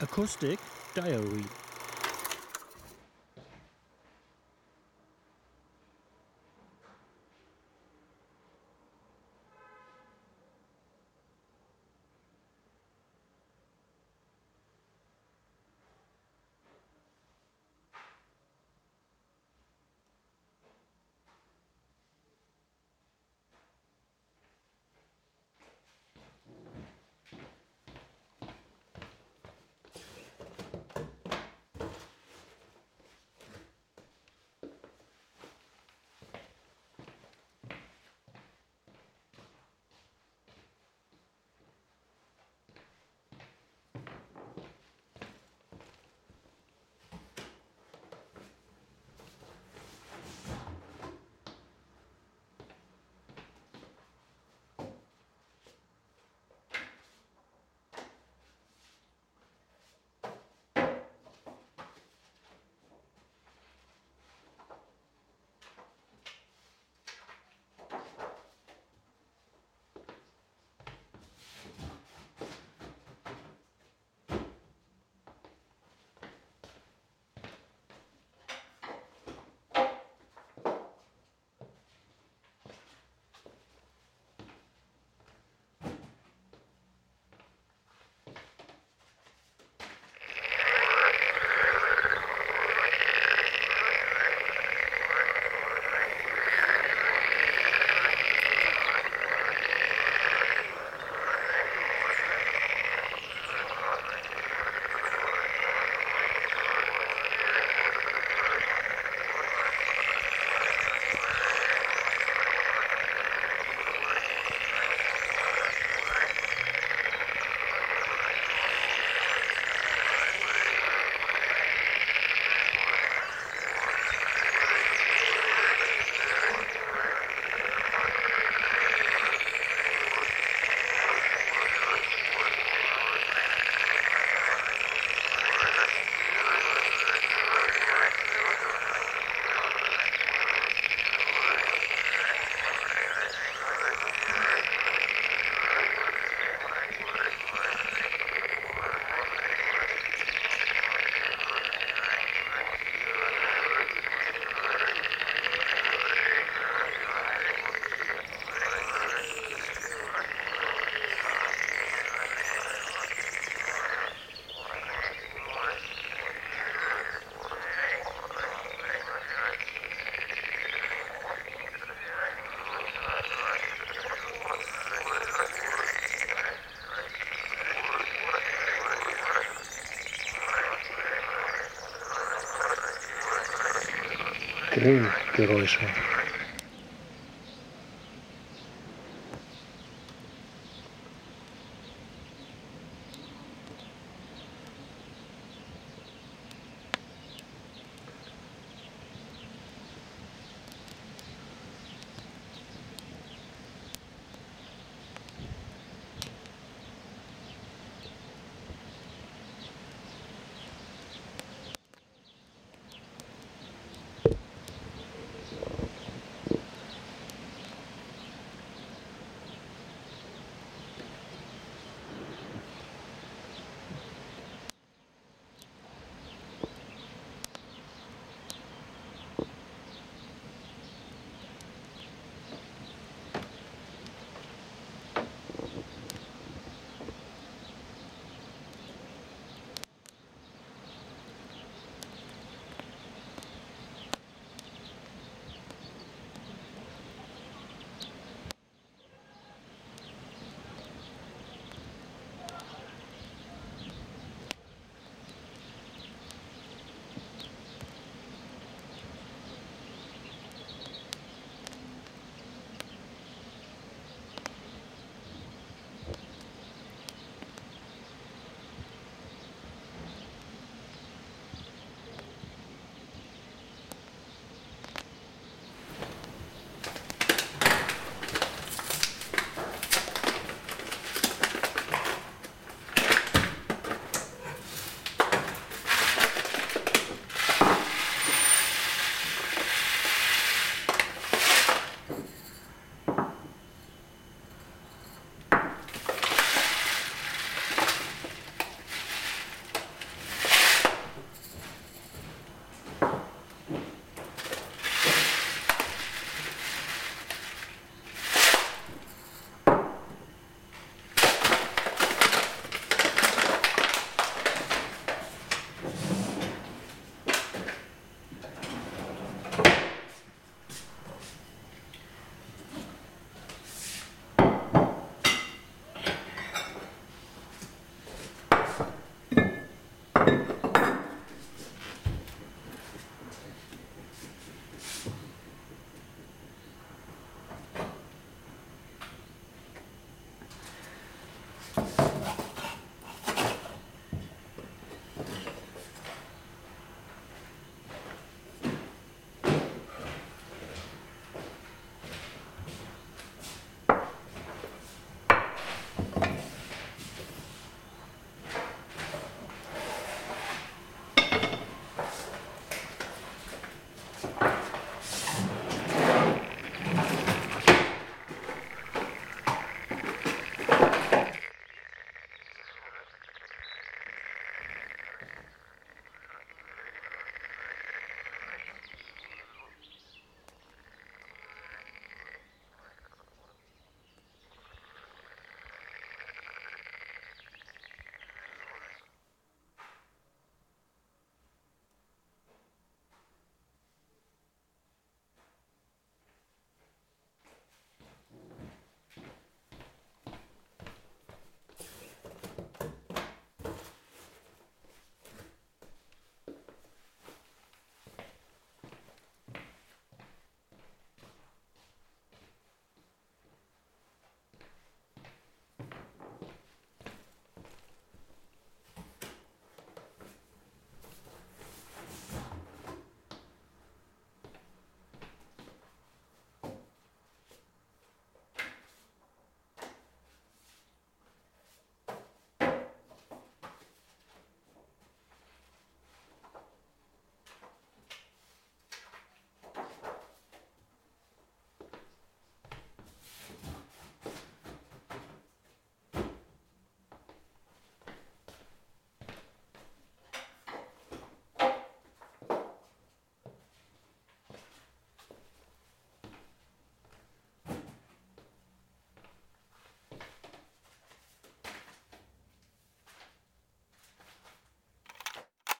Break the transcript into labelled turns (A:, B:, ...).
A: Acoustic Diary terrible, pero eso.